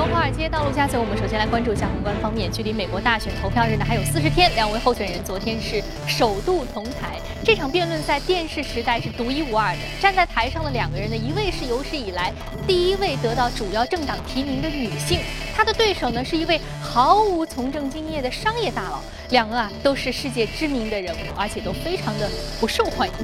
从华尔街到陆家嘴，我们首先来关注一下宏观方面。距离美国大选投票日呢还有四十天，两位候选人昨天是首度同台。这场辩论在电视时代是独一无二的。站在台上的两个人呢，一位是有史以来第一位得到主要政党提名的女性，她的对手呢是一位毫无从政经验的商业大佬。两个啊都是世界知名的人物，而且都非常的不受欢迎。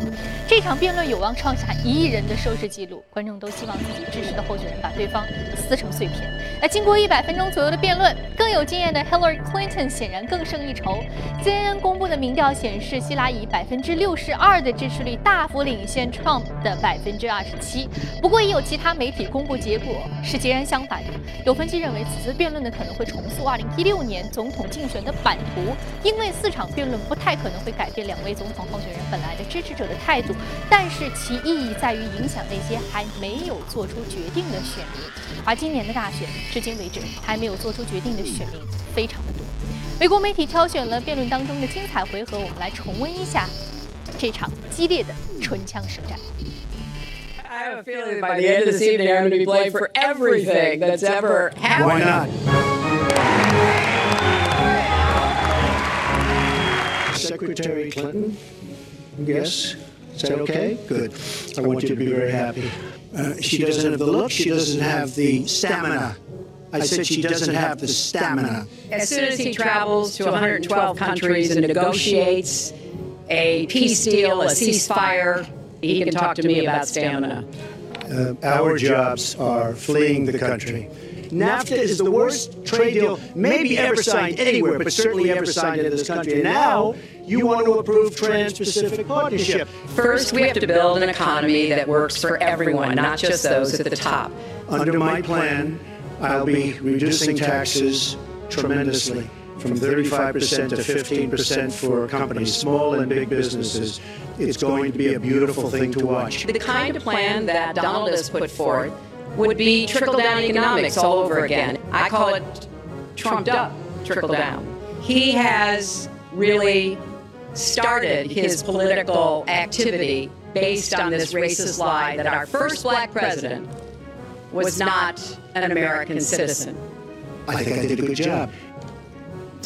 这场辩论有望创下一亿人的收视记录，观众都希望自己支持的候选人把对方撕成碎片。那经过一百分钟左右的辩论，更有经验的 Hillary Clinton 显然更胜一筹。CNN 公布的民调显示，希拉以百分之六十二的支持率大幅领先 Trump 的百分之二十七。不过，也有其他媒体公布结果是截然相反的。有分析认为，此次辩论呢可能会重塑二零一六年总统竞选的版图。因为四场辩论不太可能会改变两位总统候选人本来的支持者的态度，但是其意义在于影响那些还没有做出决定的选民。而今年的大选，至今为止还没有做出决定的选民非常的多。美国媒体挑选了辩论当中的精彩回合，我们来重温一下这场激烈的唇枪舌战。I have a feeling by the end of this evening, I'm going to be blamed for everything that's ever happened. Why not? Secretary Clinton, yes. Is that okay? Good. I want you to be very happy. Uh, she doesn't have the look. She doesn't have the stamina. I said she doesn't have the stamina. As soon as he travels to 112 countries and negotiates a peace deal, a ceasefire, he can talk to me about stamina. Uh, our jobs are fleeing the country. NAFTA is the worst trade deal maybe ever signed anywhere, but certainly ever signed in this country. And now you want to approve Trans-Pacific Partnership. First, we have to build an economy that works for everyone, not just those at the top. Under my plan, I'll be reducing taxes tremendously from 35% to 15% for companies, small and big businesses. It's going to be a beautiful thing to watch. The kind of plan that Donald has put forth would be trickle down economics all over again. I call it trumped up trickle down. He has really started his political activity based on this racist lie that our first black president was not an American citizen. I think I did a good job.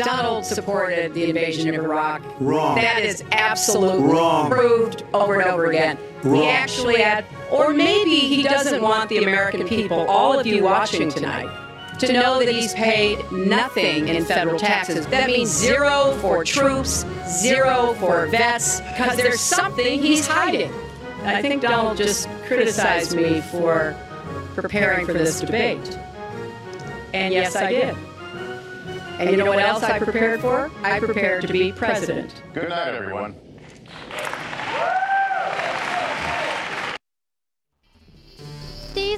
Donald supported the invasion of Iraq. Wrong. That is absolutely Wrong. proved over and over again. Wrong. He actually had, or maybe he doesn't want the American people, all of you watching tonight, to know that he's paid nothing in federal taxes. That means zero for troops, zero for vets, because there's something he's hiding. I think Donald just criticized me for preparing for this debate. And yes, I did. And you know what else I prepared for? I prepared to be president. Good night, everyone.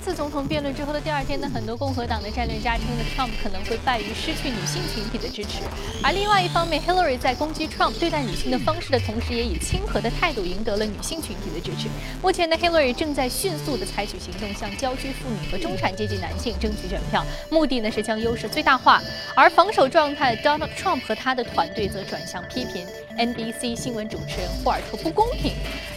次总统辩论之后的第二天呢，很多共和党的战略家称呢，Trump 可能会败于失去女性群体的支持。而另外一方面，Hillary 在攻击 Trump 对待女性的方式的同时，也以亲和的态度赢得了女性群体的支持。目前呢，Hillary 正在迅速的采取行动，向郊区妇女和中产阶级男性争取选票，目的呢是将优势最大化。而防守状态 Donald Trump 和他的团队则转向批评 NBC 新闻主持人霍尔特不公平。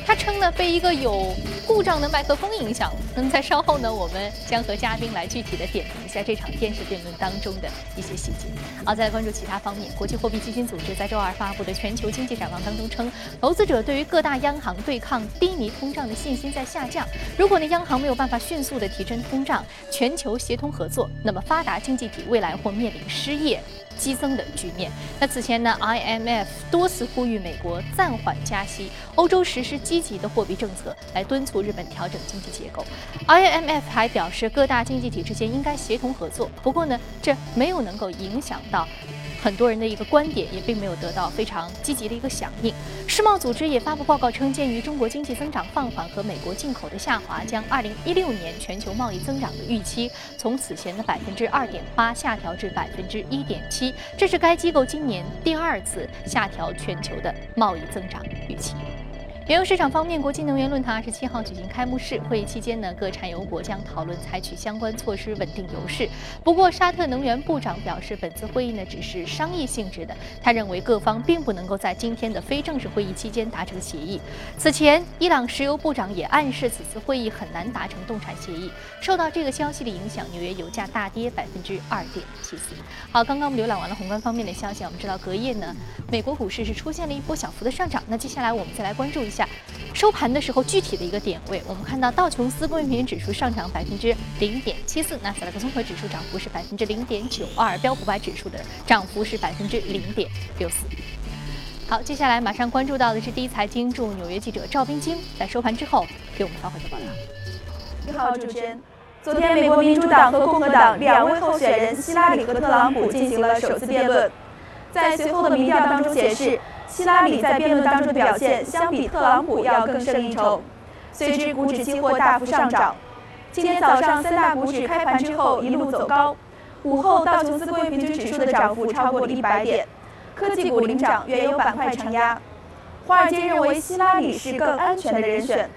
他称呢被一个有故障的麦克风影响。那么在稍后呢，我们将和嘉宾来具体的点评一下这场电视辩论当中的一些细节。好，再来关注其他方面。国际货币基金组织在周二发布的全球经济展望当中称，投资者对于各大央行对抗低迷通胀的信心在下降。如果呢央行没有办法迅速的提升通胀，全球协同合作，那么发达经济体未来或面临失业。激增的局面。那此前呢，IMF 多次呼吁美国暂缓加息，欧洲实施积极的货币政策来敦促日本调整经济结构。IMF 还表示，各大经济体之间应该协同合作。不过呢，这没有能够影响到。很多人的一个观点也并没有得到非常积极的一个响应。世贸组织也发布报告称，鉴于中国经济增长放缓和美国进口的下滑，将2016年全球贸易增长的预期从此前的百分之二点八下调至百分之一点七，这是该机构今年第二次下调全球的贸易增长预期。原油市场方面，国际能源论坛二十七号举行开幕式，会议期间呢，各产油国将讨论采取相关措施稳定油市。不过，沙特能源部长表示，本次会议呢只是商议性质的，他认为各方并不能够在今天的非正式会议期间达成协议。此前，伊朗石油部长也暗示此次会议很难达成动产协议。受到这个消息的影响，纽约油价大跌百分之二点七四。好，刚刚我们浏览完了宏观方面的消息，我们知道隔夜呢，美国股市是出现了一波小幅的上涨。那接下来我们再来关注一下。下收盘的时候，具体的一个点位，我们看到道琼斯工业平均指数上涨百分之零点七四，纳斯达克综合指数涨幅是百分之零点九二，标普百指数的涨幅是百分之零点六四。好，接下来马上关注到的是第一财经驻纽约记者赵冰晶在收盘之后给我们发回的报道。你好，主持人。昨天，美国民主党和共和党两位候选人希拉里和特朗普进行了首次辩论，在随后的民调当中显示。希拉里在辩论当中的表现相比特朗普要更胜一筹，随之股指期货大幅上涨。今天早上三大股指开盘之后一路走高，午后道琼斯工业平均指数的涨幅超过了一百点，科技股领涨，原油板块承压。华尔街认为希拉里是更安全的人选，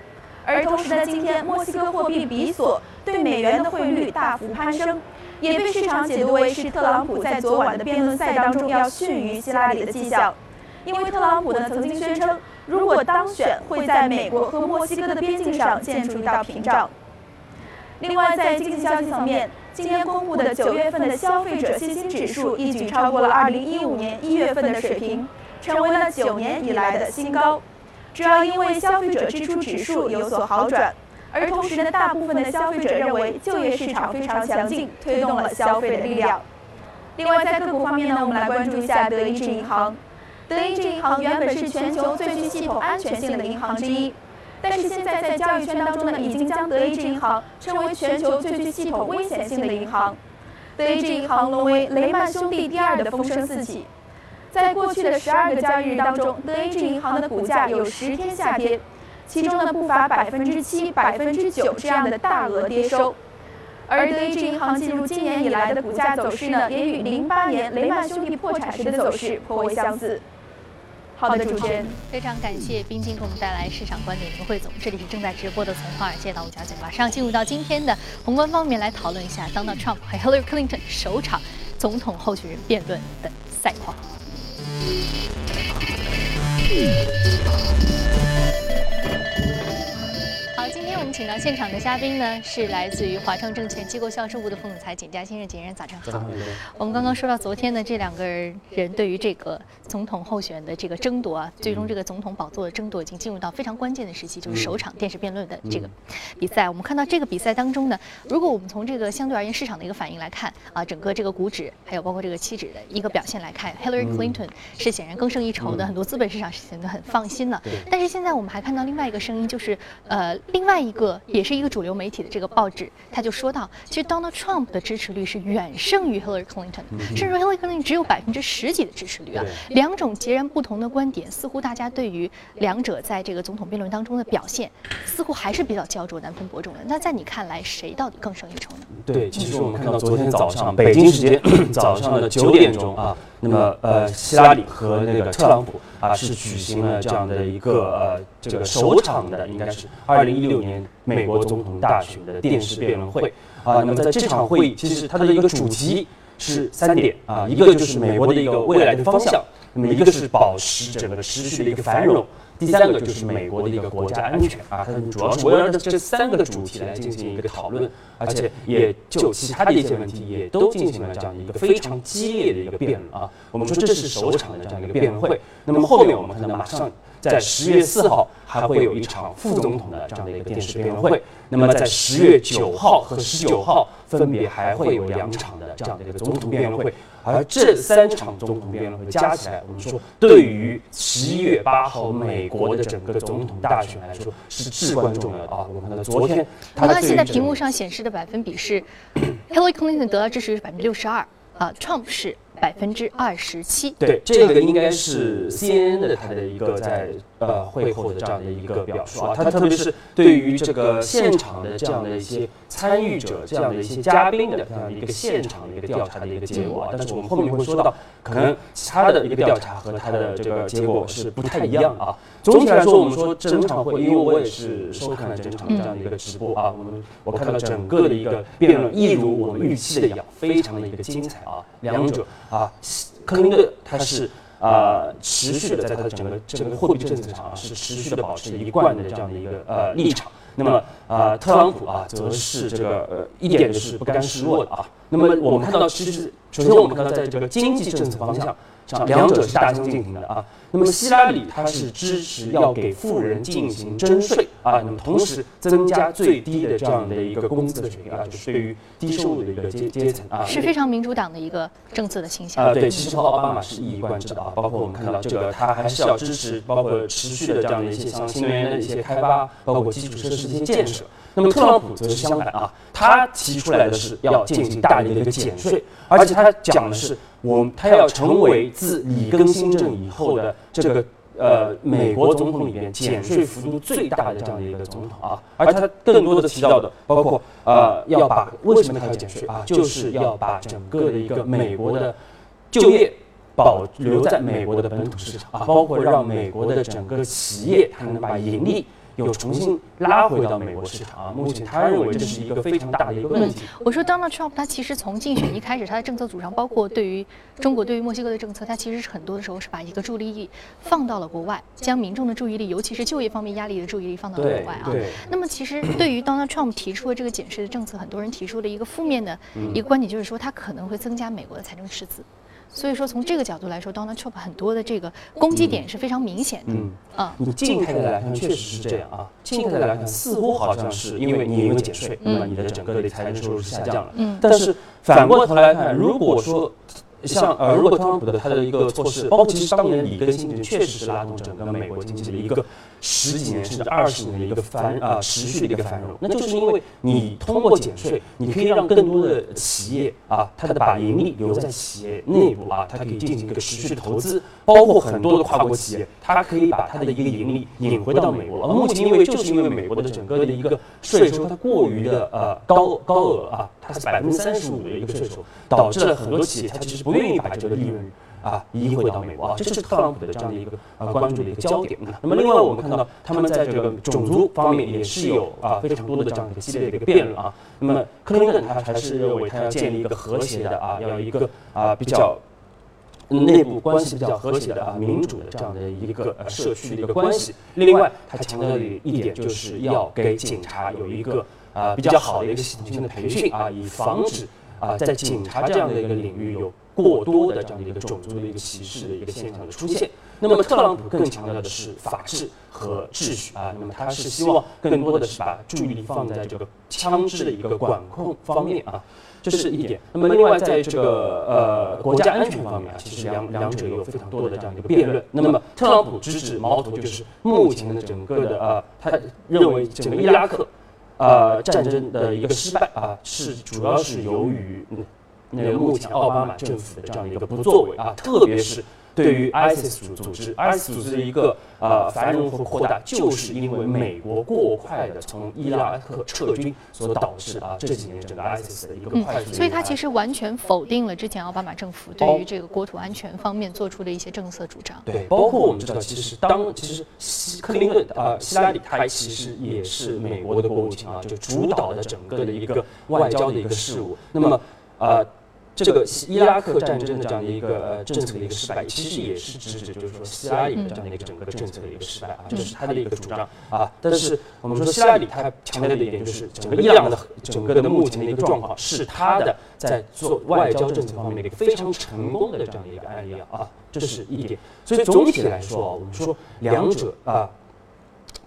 而同时呢，今天墨西哥货币比索对美元的汇率大幅攀升，也被市场解读为是特朗普在昨晚的辩论赛当中要逊于希拉里的迹象。因为特朗普呢曾经宣称，如果当选，会在美国和墨西哥的边境上建出一道屏障。另外，在经济消息层面，今天公布的九月份的消费者信心指数一举超过了2015年1月份的水平，成为了九年以来的新高。主要因为消费者支出指数有所好转，而同时呢，大部分的消费者认为就业市场非常强劲，推动了消费的力量。另外，在个股方面呢，我们来关注一下德意志银行。德意志银行原本是全球最具系统安全性的银行之一，但是现在在交易圈当中呢，已经将德意志银行称为全球最具系统危险性的银行。德意志银行沦为雷曼兄弟第二的风声四起，在过去的十二个交易日当中，德意志银行的股价有十天下跌，其中呢不乏百分之七、百分之九这样的大额跌收。而德意志银行进入今年以来的股价走势呢，也与零八年雷曼兄弟破产时的走势颇为相似。好的，主持人，非常感谢冰晶给我们带来市场观点的汇总。这里是正在直播的从华尔街到五角嘴，马上进入到今天的宏观方面来讨论一下 Donald Trump 和 Hillary Clinton 首场总统候选人辩论的赛况。我们请到现场的嘉宾呢，是来自于华创证券机构销售部的副总裁简佳先生，简先生早上好。我们刚刚说到昨天呢这两个人对于这个总统候选的这个争夺啊，最终这个总统宝座的争夺已经进入到非常关键的时期，就是首场电视辩论的这个比赛。我们看到这个比赛当中呢，如果我们从这个相对而言市场的一个反应来看啊，整个这个股指还有包括这个期指的一个表现来看，Hillary Clinton 是显然更胜一筹的，很多资本市场是显得很放心了。但是现在我们还看到另外一个声音，就是呃另外。一个也是一个主流媒体的这个报纸，他就说到，其实 Donald Trump 的支持率是远胜于 Hillary Clinton，甚至 Hillary Clinton 只有百分之十几的支持率啊。两种截然不同的观点，似乎大家对于两者在这个总统辩论当中的表现，似乎还是比较焦灼、难分伯仲的。那在你看来，谁到底更胜一筹呢？对，其实我们看到昨天早上北京时间早上的九点钟啊，那么呃，希拉里和那个特朗普。啊，是举行了这样的一个呃，这个首场的，应该是二零一六年美国总统大选的电视辩论会啊。那么在这场会议，其实它的一个主题是三点啊，一个就是美国的一个未来的方向，那么一个是保持整个持续的一个繁荣。第三个就是美国的一个国家安全啊，它主要是围绕着这三个主题来进行一个讨论，而且也就其他的一些问题也都进行了这样一个非常激烈的一个辩论啊。我们说这是首场的这样一个辩论会，那么后面我们可能马上。在十月四号还会有一场副总统的这样的一个电视辩论会，那么在十月九号和十九号分别还会有两场的这样的一个总统辩论会，而这三场总统辩论会加起来，我们说对于十一月八号美国的整个总统大选来说是至关重要的啊！我们看到昨天，他现在屏幕上显示的百分比是 Hillary Clinton 得到支持是百分之六十二啊，Trump 是。百分之二十七，对，这个应该是 CNN 的它的一个在呃会后的这样的一个表述啊，他特别是对于这个现场的这样的一些参与者、这样的一些嘉宾的这样的一个现场的一个调查的一个结果啊，但是我们后面会说到，可能其他的一个调查和他的这个结果是不太一样啊。总体来说，我们说整场会，因为我也是收看了整场这样的一个直播啊，我们我看到整个的一个辩论一如我们预期的一样，非常的一个精彩啊，两者啊，克林顿他是。啊，持续的在他的整个整个货币政策上啊，是持续的保持一贯的这样的一个呃立场。那么啊，特朗普啊，则是这个呃一点就是不甘示弱的啊。那么我们看到，其实首先我们看到，在这个经济政策方向上，两者是大相径庭的啊。那么希拉里他是支持要给富人进行征税啊，那么同时增加最低的这样的一个工资的水平啊，就是对于低收入的一个阶阶层啊，是非常民主党的一个政策的倾向啊。对，其实和奥巴马是一以贯之的啊。包括我们看到这个，他还是要支持包括持续的这样的一些像新能源的一些开发，包括基础设施的一些建设。那么特朗普则是相反啊，他提出来的是要进行大力的一个减税，而且他讲的是。我他要成为自里根新政以后的这个呃美国总统里面减税幅度最大的这样的一个总统啊，而他更多的提到的包括呃要把为什么他要减税啊，就是要把整个的一个美国的就业保留在美国的本土市场啊，包括让美国的整个企业它能把盈利。又重新拉回到美国市场啊！目前他认为这是一个非常大的一个问题。我说，Donald Trump 他其实从竞选一开始，他的政策主张，包括对于中国、对于墨西哥的政策，他其实是很多的时候是把一个注意力放到了国外，将民众的注意力，尤其是就业方面压力的注意力放到了国外啊。那么，其实对于 Donald Trump 提出的这个减税的政策，很多人提出了一个负面的一个观点，就是说他可能会增加美国的财政赤字。所以说，从这个角度来说，Donald Trump 很多的这个攻击点是非常明显的。嗯啊，你静态的来看，确实是这样啊。静态的来看，似乎好像是因为你因为减税，那么你的整个的财政收入是下降了。嗯，但是反过头来看，如果说像呃，如果特朗普的他的一个措施，包括其实当年里根新政确实是拉动整个美国经济的一个。十几年甚至二十年的一个繁啊持续的一个繁荣，那就是因为你通过减税，你可以让更多的企业啊，它的把盈利留在企业内部啊，它可以进行一个持续的投资，包括很多的跨国企业，它可以把它的一个盈利引回到美国。而目前因为就是因为美国的整个的一个税收它过于的呃高高额啊，它是百分之三十五的一个税收，导致了很多企业它其实不愿意把这个利润。啊，移回到美国啊，这是特朗普的这样的一个呃关注的一个焦点。那么，另外我们看到他们在这个种族方面也是有啊非常多的这样的一个激烈的一个辩论啊。那么，克林顿他还是认为他要建立一个和谐的啊，要一个啊比较内部关系比较和谐的啊民主的这样的一个呃社区的一个关系。另外，他强调的一点就是要给警察有一个啊比较好的一个系统性的培训啊，以防止啊在警察这样的一个领域有。过多的这样的一个种族的一个歧视的一个现象的出现，那么特朗普更强调的是法治和秩序啊，那么他是希望更多的是把注意力放在这个枪支的一个管控方面啊，这是一点。那么另外在这个呃国家安全方面啊，其实两两者有非常多的这样一个辩论。那么特朗普支持矛头就是目前的整个的啊，他认为整个伊拉克呃战争的一个失败啊，是主要是由于。那个目前奥巴马政府的这样一个不作为啊，特别是对于 ISIS 组组织，ISIS 组织的一个呃繁荣和扩大，就是因为美国过快的从伊拉克撤军所导致啊这几年整个 ISIS 的一个快速。所以他其实完全否定了之前奥巴马政府对于这个国土安全方面做出的一些政策主张。对，包括我们知道，其实当其实希克林顿啊希拉里，他其实也是美国的国务卿啊，就主导的整个的一个外交的一个事务。那么啊。这个伊拉克战争的这样的一个呃政策的一个失败，其实也是指指就是说希拉里的这样的一个整个政策的一个失败啊，这是他的一个主张啊。但是我们说希拉里他强调的一点就是，整个伊朗的整个的目前的一个状况是他的在做外交政策方面的一个非常成功的这样的一个案例啊，这是一点。所以总体来说啊，我们说两者啊。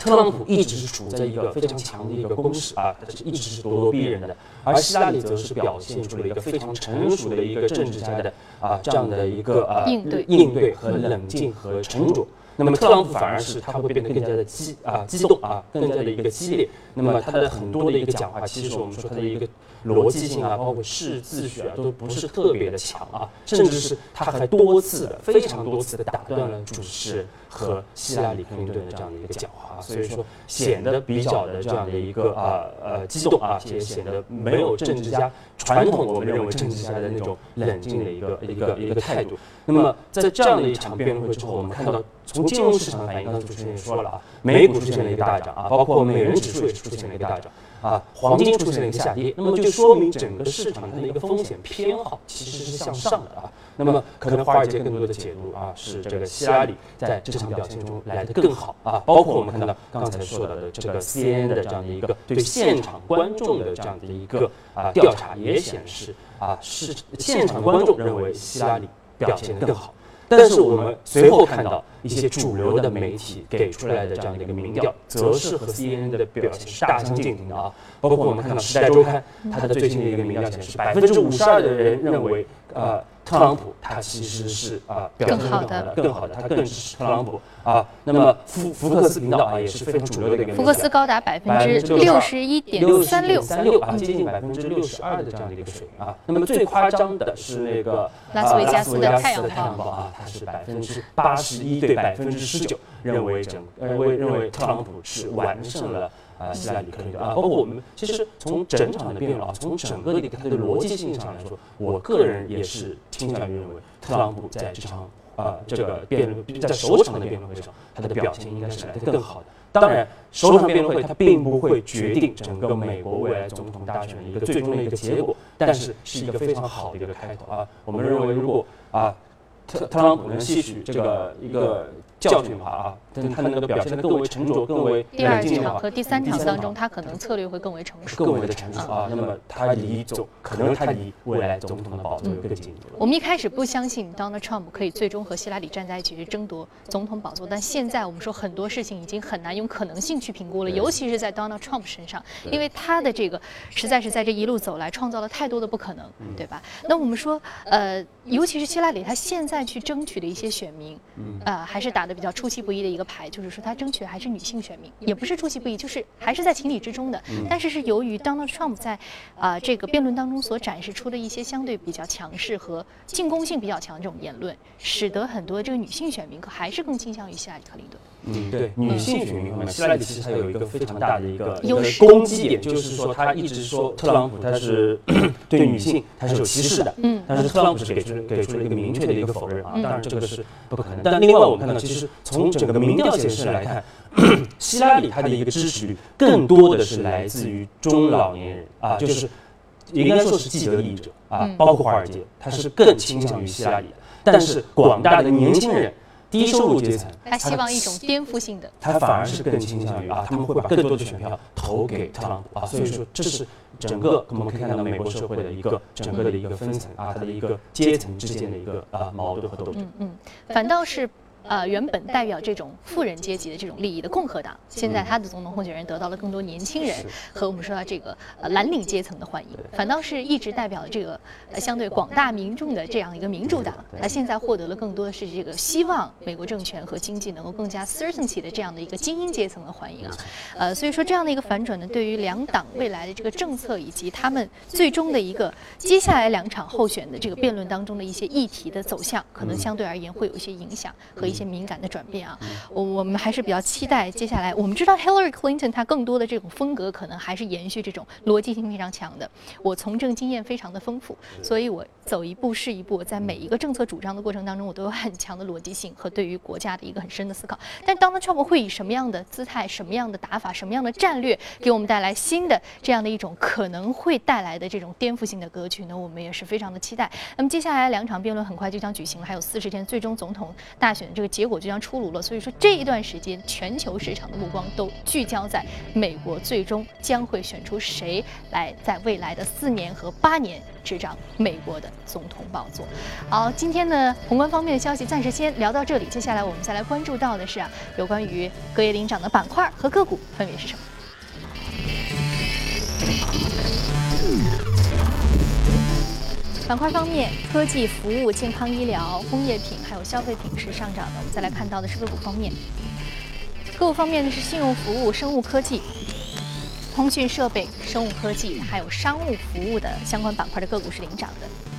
特朗普一直是处在一个非常强的一个攻势啊，他是一直是咄咄逼人的，而希拉里则是表现出了一个非常成熟的一个政治家的啊这样的一个啊应对应对和冷静和沉着。那么特朗普反而是他会变得更加的激啊激动啊，更加的一个激烈。那么他的很多的一个讲话，其实我们说他的一个逻辑性啊，包括是自学啊，都不是特别的强啊，甚至是他还多次的、非常多次的打断了主持人和希拉里克林顿的这样的一个讲话，所以说显得比较的这样的一个啊呃激动啊，也显得没有政治家传统我们认为政治家的那种冷静的一个一个一个态度。那么在这样的一场辩论会之后，我们看到从金融市场反应，刚才主持人也说了啊，美股出现了一个大涨啊，包括美元指数也是出现了一个大涨啊，黄金出现了一个下跌，那么就说明整个市场它的一个风险偏好其实是向上的啊。那么可能华尔街更多的解读啊，是这个希拉里在这场表现中来的更好啊，包括我们看到刚才说到的这个 CNN 的这样的一个对现场观众的这样的一个啊调查也显示啊，是现场观众认为希拉里。表现得更好，但是我们随后看到一些主流的媒体给出来的这样的一个民调，则是和 CNN 的表现是大相径庭的啊。包括我们看到《时代周刊》它的最新的一个民调显示，百分之五十二的人认为，呃。特朗普他其实是啊表现更好的，更好的，他更支持特朗普啊。那么福福克斯频道啊也是非常主流的一个。福克斯高达百分之六十一点三六三六啊，接近百分之六十二的这样的一个水平啊。那么最夸张的是那个拉斯维加斯的太阳报啊，它是百分之八十一对百分之十九，认为整认为认为特朗普是完胜了。啊，希拉里克林顿啊，包括我们其实从整场的辩论啊，从整个的它的逻辑性上来说，我个人也是倾向于认为，特朗普在这场啊这个辩论在首场的辩论会上，他的表现应该是来得更好的。当然，首场辩论会它并不会决定整个美国未来总统大选的一个最终的一个结果，但是是一个非常好的一个开头啊。我们认为，如果啊特特朗普能吸取这个一个。教训的话啊，但他能够表现得更为沉着，更为第二场和第三场当中，他可能策略会更为成熟，更为的成熟啊。那么他离总，可能他离未来总统的宝座更近我们一开始不相信 Donald Trump 可以最终和希拉里站在一起去争夺总统宝座，但现在我们说很多事情已经很难用可能性去评估了，尤其是在 Donald Trump 身上，因为他的这个实在是在这一路走来创造了太多的不可能，对吧？那我们说，呃，尤其是希拉里，他现在去争取的一些选民，呃，还是打得比较出其不意的。一个牌就是说，他争取还是女性选民，也不是出其不意，就是还是在情理之中的。但是是由于 Donald Trump 在啊这个辩论当中所展示出的一些相对比较强势和进攻性比较强的这种言论，使得很多这个女性选民可还是更倾向于希拉里·克林顿。嗯，对，女性选民方面，希拉里其实她有一个非常大的一个优势攻击点，就是说她一直说特朗普他是 对女性他是有歧视的，嗯，但是特朗普是给出给出了一个明确的一个否认啊，当然这个是不可能。但另外我们看到，其实从整个民调显示来看，希拉里她的一个支持率更多的是来自于中老年人啊，就是应该说是既得利益者啊，包括华尔街，他是更倾向于希拉里的，但是广大的年轻人。低收入阶层，他希望一种颠覆性的，他反而是更倾向于啊，他们会把更多的选票投给特朗普啊，所以说这是整个我们可以看到美国社会的一个整个的一个分层啊，它的一个阶层之间的一个啊矛盾和斗争。嗯嗯，反倒是。呃，原本代表这种富人阶级的这种利益的共和党，现在他的总统候选人得到了更多年轻人和我们说到这个呃蓝领阶层的欢迎，反倒是一直代表这个呃相对广大民众的这样一个民主党，他现在获得了更多的是这个希望美国政权和经济能够更加 certainty 的这样的一个精英阶层的欢迎啊，呃，所以说这样的一个反转呢，对于两党未来的这个政策以及他们最终的一个接下来两场候选的这个辩论当中的一些议题的走向，可能相对而言会有一些影响和。一些敏感的转变啊，我我们还是比较期待接下来。我们知道 Hillary Clinton 她更多的这种风格可能还是延续这种逻辑性非常强的。我从政经验非常的丰富，所以我走一步是一步，在每一个政策主张的过程当中，我都有很强的逻辑性和对于国家的一个很深的思考。但 Donald Trump 会以什么样的姿态、什么样的打法、什么样的战略给我们带来新的这样的一种可能会带来的这种颠覆性的格局呢？我们也是非常的期待。那么接下来两场辩论很快就将举行了，还有四十天，最终总统大选的。这个结果就将出炉了，所以说这一段时间，全球市场的目光都聚焦在美国，最终将会选出谁来在未来的四年和八年执掌美国的总统宝座。好，今天呢，宏观方面的消息暂时先聊到这里，接下来我们再来关注到的是啊，有关于隔夜领涨的板块和个股分别是什么。板块方面，科技、服务、健康、医疗、工业品还有消费品是上涨的。我们再来看到的是个股方面，个股方面呢是信用服务、生物科技、通讯设备、生物科技还有商务服务的相关板块的个股是领涨的。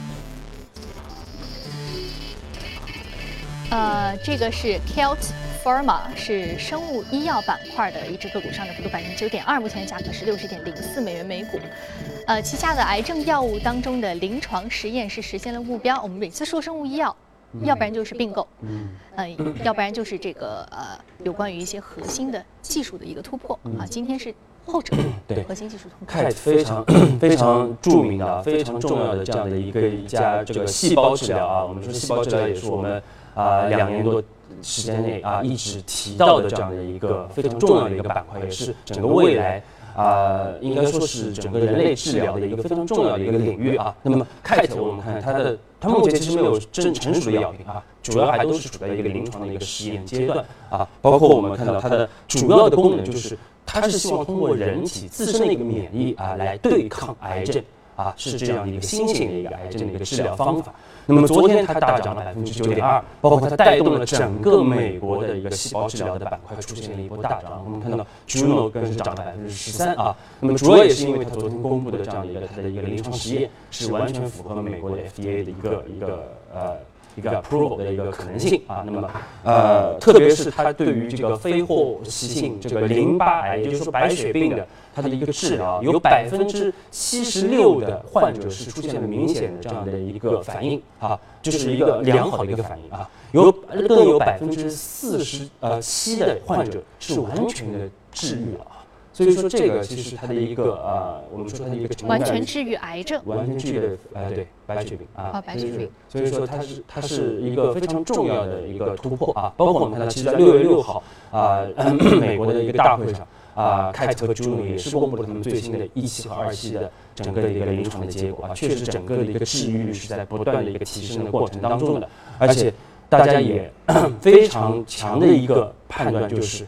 呃，这个是 Kelt Pharma，是生物医药板块的一只个股，上涨幅度百分之九点二，目前的价格是六十点零四美元每股。呃，旗下的癌症药物当中的临床实验是实现了目标。我们每次说生物医药，要不然就是并购，嗯，呃，要不然就是这个呃，有关于一些核心的技术的一个突破啊。今天是后者，对核心技术。看 非常非常著名的、啊，非常重要的这样的一个一家这个细胞治疗啊，我们说细胞治疗也是我们。啊，两年多时间内啊，一直提到的这样的一个非常重要的一个板块，也是整个未来啊，应该说是整个人类治疗的一个非常重要的一个领域啊。那么，Kite 我们看它的，它目前其实没有真成熟的药品啊，主要还都是处在一个临床的一个实验阶段啊。包括我们看到它的主要的功能就是，它是希望通过人体自身的一个免疫啊，来对抗癌症啊，是这样一个新型的一个癌症的一个治疗方法。那么昨天它大涨了百分之九点二，包括它带动了整个美国的一个细胞治疗的板块出现了一波大涨。我们看到 Juno 更是涨了百分之十三啊。那么主要也是因为它昨天公布的这样的一个它的一个临床实验是完全符合美国的 FDA 的一个一个呃。一个 approval 的一个可能性啊，那么呃，特别是它对于这个非霍奇性这个淋巴癌，也就是说白血病的它的一个治疗，有百分之七十六的患者是出现了明显的这样的一个反应啊，就是一个良好的一个反应啊，有更有百分之四十呃七的患者是完全的治愈了。所以说，这个其实它的一个呃，我们说它的一个完全治愈癌症，完全治愈的呃，对白血病啊，白血病。所以说，它是它是一个非常重要的一个突破啊。包括我们看到，其实在六月六号啊，美国的一个大会上啊，凯特和朱努也是公布了他们最新的一期和二期的整个的一个临床的结果啊，确实整个的一个治愈率是在不断的一个提升的过程当中的，而且大家也非常强的一个判断就是。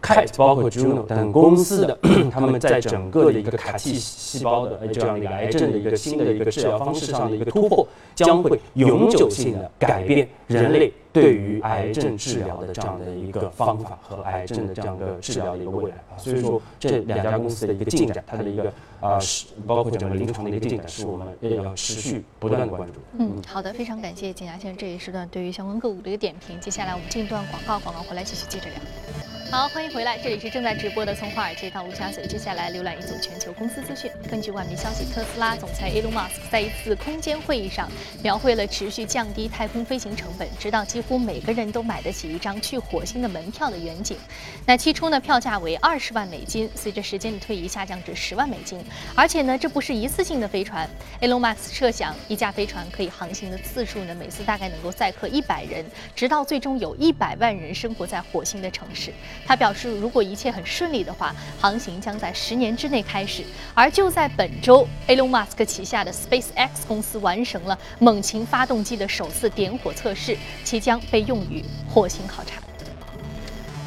Kite 包括 Juno 等公司的，他们在整个的一个卡 T 细胞的这样的一个癌症的一个新的一个治疗方式上的一个突破，将会永久性的改变人类对于癌症治疗的这样的一个方法和癌症的这样的治疗的一个未来啊。所以说，这两家公司的一个进展，它的一个啊是包括整个临床的一个进展，是我们要持续不断的关注。嗯，好的，非常感谢景牙先生这一时段对于相关个股的一个点评。接下来我们进一段广告，广告回来继续接着聊。好，欢迎回来，这里是正在直播的从华尔街到陆家嘴。接下来浏览一组全球公司资讯。根据外媒消息，特斯拉总裁 Elon Musk 在一次空间会议上描绘了持续降低太空飞行成本，直到几乎每个人都买得起一张去火星的门票的远景。那起初呢，票价为二十万美金，随着时间的推移下降至十万美金。而且呢，这不是一次性的飞船。Elon Musk 设想，一架飞船可以航行的次数呢，每次大概能够载客一百人，直到最终有一百万人生活在火星的城市。他表示，如果一切很顺利的话，航行将在十年之内开始。而就在本周，Elon Musk 旗下的 SpaceX 公司完成了猛禽发动机的首次点火测试，其将被用于火星考察。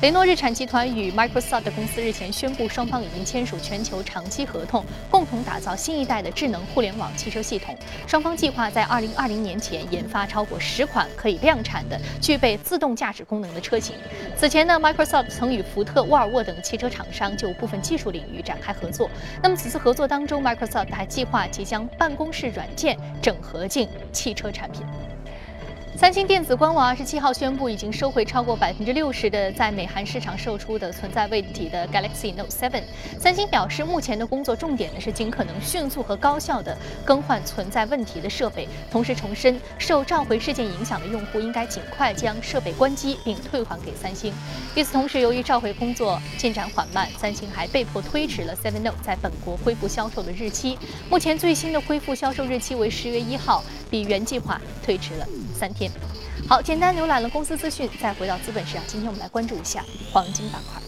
雷诺日产集团与 Microsoft 公司日前宣布，双方已经签署全球长期合同，共同打造新一代的智能互联网汽车系统。双方计划在2020年前研发超过十款可以量产的具备自动驾驶功能的车型。此前呢，Microsoft 曾与福特、沃尔沃等汽车厂商就部分技术领域展开合作。那么此次合作当中，Microsoft 还计划即将办公室软件整合进汽车产品。三星电子官网二十七号宣布，已经收回超过百分之六十的在美韩市场售出的存在问题的 Galaxy Note 7。三星表示，目前的工作重点呢是尽可能迅速和高效地更换存在问题的设备，同时重申受召回事件影响的用户应该尽快将设备关机并退还给三星。与此同时，由于召回工作进展缓慢，三星还被迫推迟了 Seven Note 在本国恢复销售的日期。目前最新的恢复销售日期为十月一号，比原计划推迟了三天。好，简单浏览了公司资讯，再回到资本市场。今天我们来关注一下黄金板块。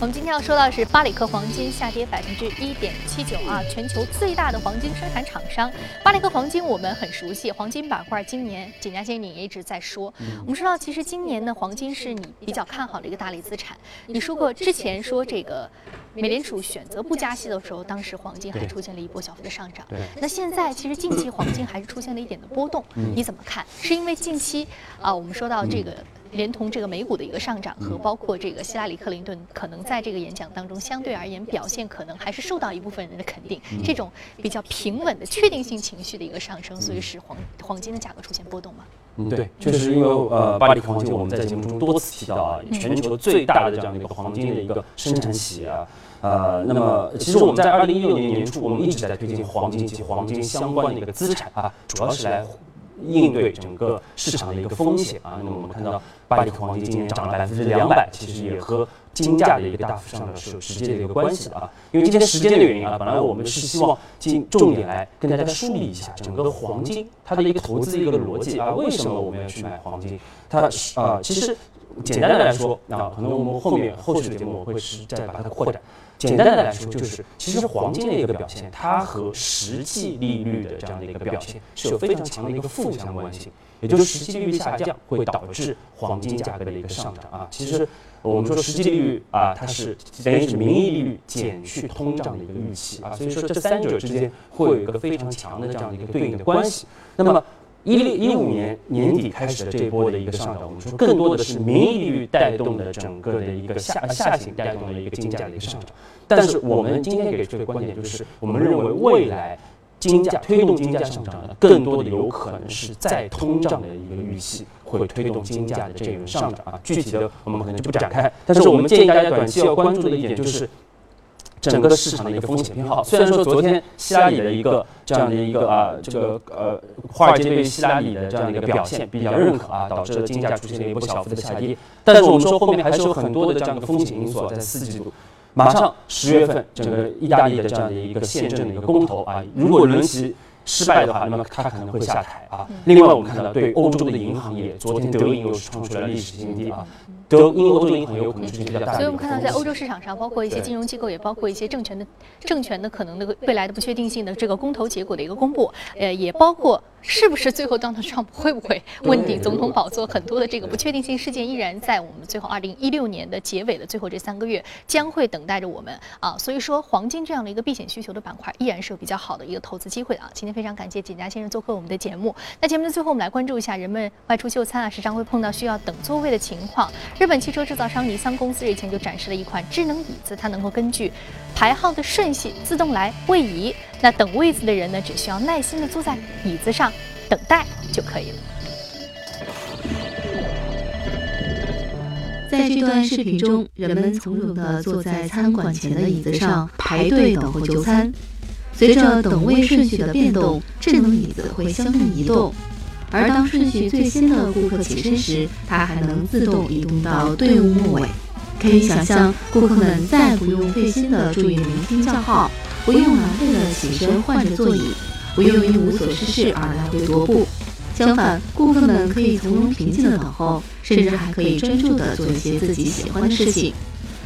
我们今天要说到的是巴里克黄金下跌百分之一点七九啊，全球最大的黄金生产厂商巴里克黄金，我们很熟悉。黄金板块今年简家先生也一直在说，我们知道其实今年的黄金是你比较看好的一个大类资产。你说过之前说这个美联储选择不加息的时候，当时黄金还出现了一波小幅的上涨。那现在其实近期黄金还是出现了一点的波动，你怎么看？是因为近期啊，我们说到这个。连同这个美股的一个上涨和包括这个希拉里克林顿可能在这个演讲当中相对而言表现可能还是受到一部分人的肯定，这种比较平稳的确定性情绪的一个上升，所以使黄黄金的价格出现波动嘛。嗯，对，确实因为呃，巴黎黄金我们在节目中多次提到啊，全球最大的这样的一个黄金的一个生产企业啊，呃，那么其实我们在二零一六年年初，我们一直在推进黄金及黄金相关的一个资产啊，主要是来。应对整个市场的一个风险啊，那么我们看到巴黎黄金今年涨了百分之两百，其实也和金价的一个大幅上涨是有直接的一个关系的啊。因为今天时间的原因啊，本来我们是希望进重点来跟大家梳理一下整个黄金它的一个投资的一个逻辑啊，为什么我们要去买黄金？它啊，其实简单的来说啊，可能我们后面后续的节目我会是再把它扩展。简单的来说，就是其实黄金的一个表现，它和实际利率的这样的一个表现是有非常强的一个负相关性，也就是实际利率下降会导致黄金价格的一个上涨啊。其实我们说实际利率啊，它是等于是名义利率减去通胀的一个预期啊，所以说这三者之间会有一个非常强的这样的一个对应的关系。那么。一六一五年年底开始的这一波的一个上涨，我们说更多的是名义利率带动的整个的一个下下行带动的一个金价的一个上涨。但是我们今天给出的观点就是，我们认为未来金价推动金价上涨的，更多的有可能是再通胀的一个预期会推动金价的这个上涨啊。具体的我们可能就不展开，但是我们建议大家短期要关注的一点就是。整个市场的一个风险偏好，虽然说昨天希拉里的一个这样的一个啊，这个呃，华尔街对希拉里的这样的一个表现比较认可啊，导致了金价出现了一波小幅的下跌。但是我们说后面还是有很多的这样的风险因素在四季度，马上十月份整个意大利的这样的一个宪政的一个公投啊，如果轮其失败的话，那么他可能会下台啊。另外我们看到对欧洲的银行业，昨天德银又是创出了历史新低啊。德英欧洲银行有可能出现比较大的，所以我们看到在欧洲市场上，包括一些金融机构，也包括一些政权的政权的可能的未来的不确定性的这个公投结果的一个公布，呃，也包括是不是最后 Donald Trump 会不会问鼎总统宝座，很多的这个不确定性事件依然在我们最后二零一六年的结尾的最后这三个月将会等待着我们啊，所以说黄金这样的一个避险需求的板块依然是有比较好的一个投资机会的啊。今天非常感谢简家先生做客我们的节目。那节目的最后，我们来关注一下人们外出就餐啊，时常会碰到需要等座位的情况。日本汽车制造商尼桑公司日前就展示了一款智能椅子，它能够根据排号的顺序自动来位移。那等位子的人呢，只需要耐心的坐在椅子上等待就可以了。在这段视频中，人们从容地坐在餐馆前的椅子上排队等候就餐。随着等位顺序的变动，智能椅子会相应移动。而当顺序最先的顾客起身时，它还能自动移动到队伍末尾。可以想象，顾客们再不用费心的注意聆听叫号，不用狼狈的起身换着座椅，不用因无所事事而来回踱步。相反，顾客们可以从容平静的等候，甚至还可以专注的做一些自己喜欢的事情，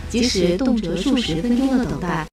即使动辄数十分钟的等待。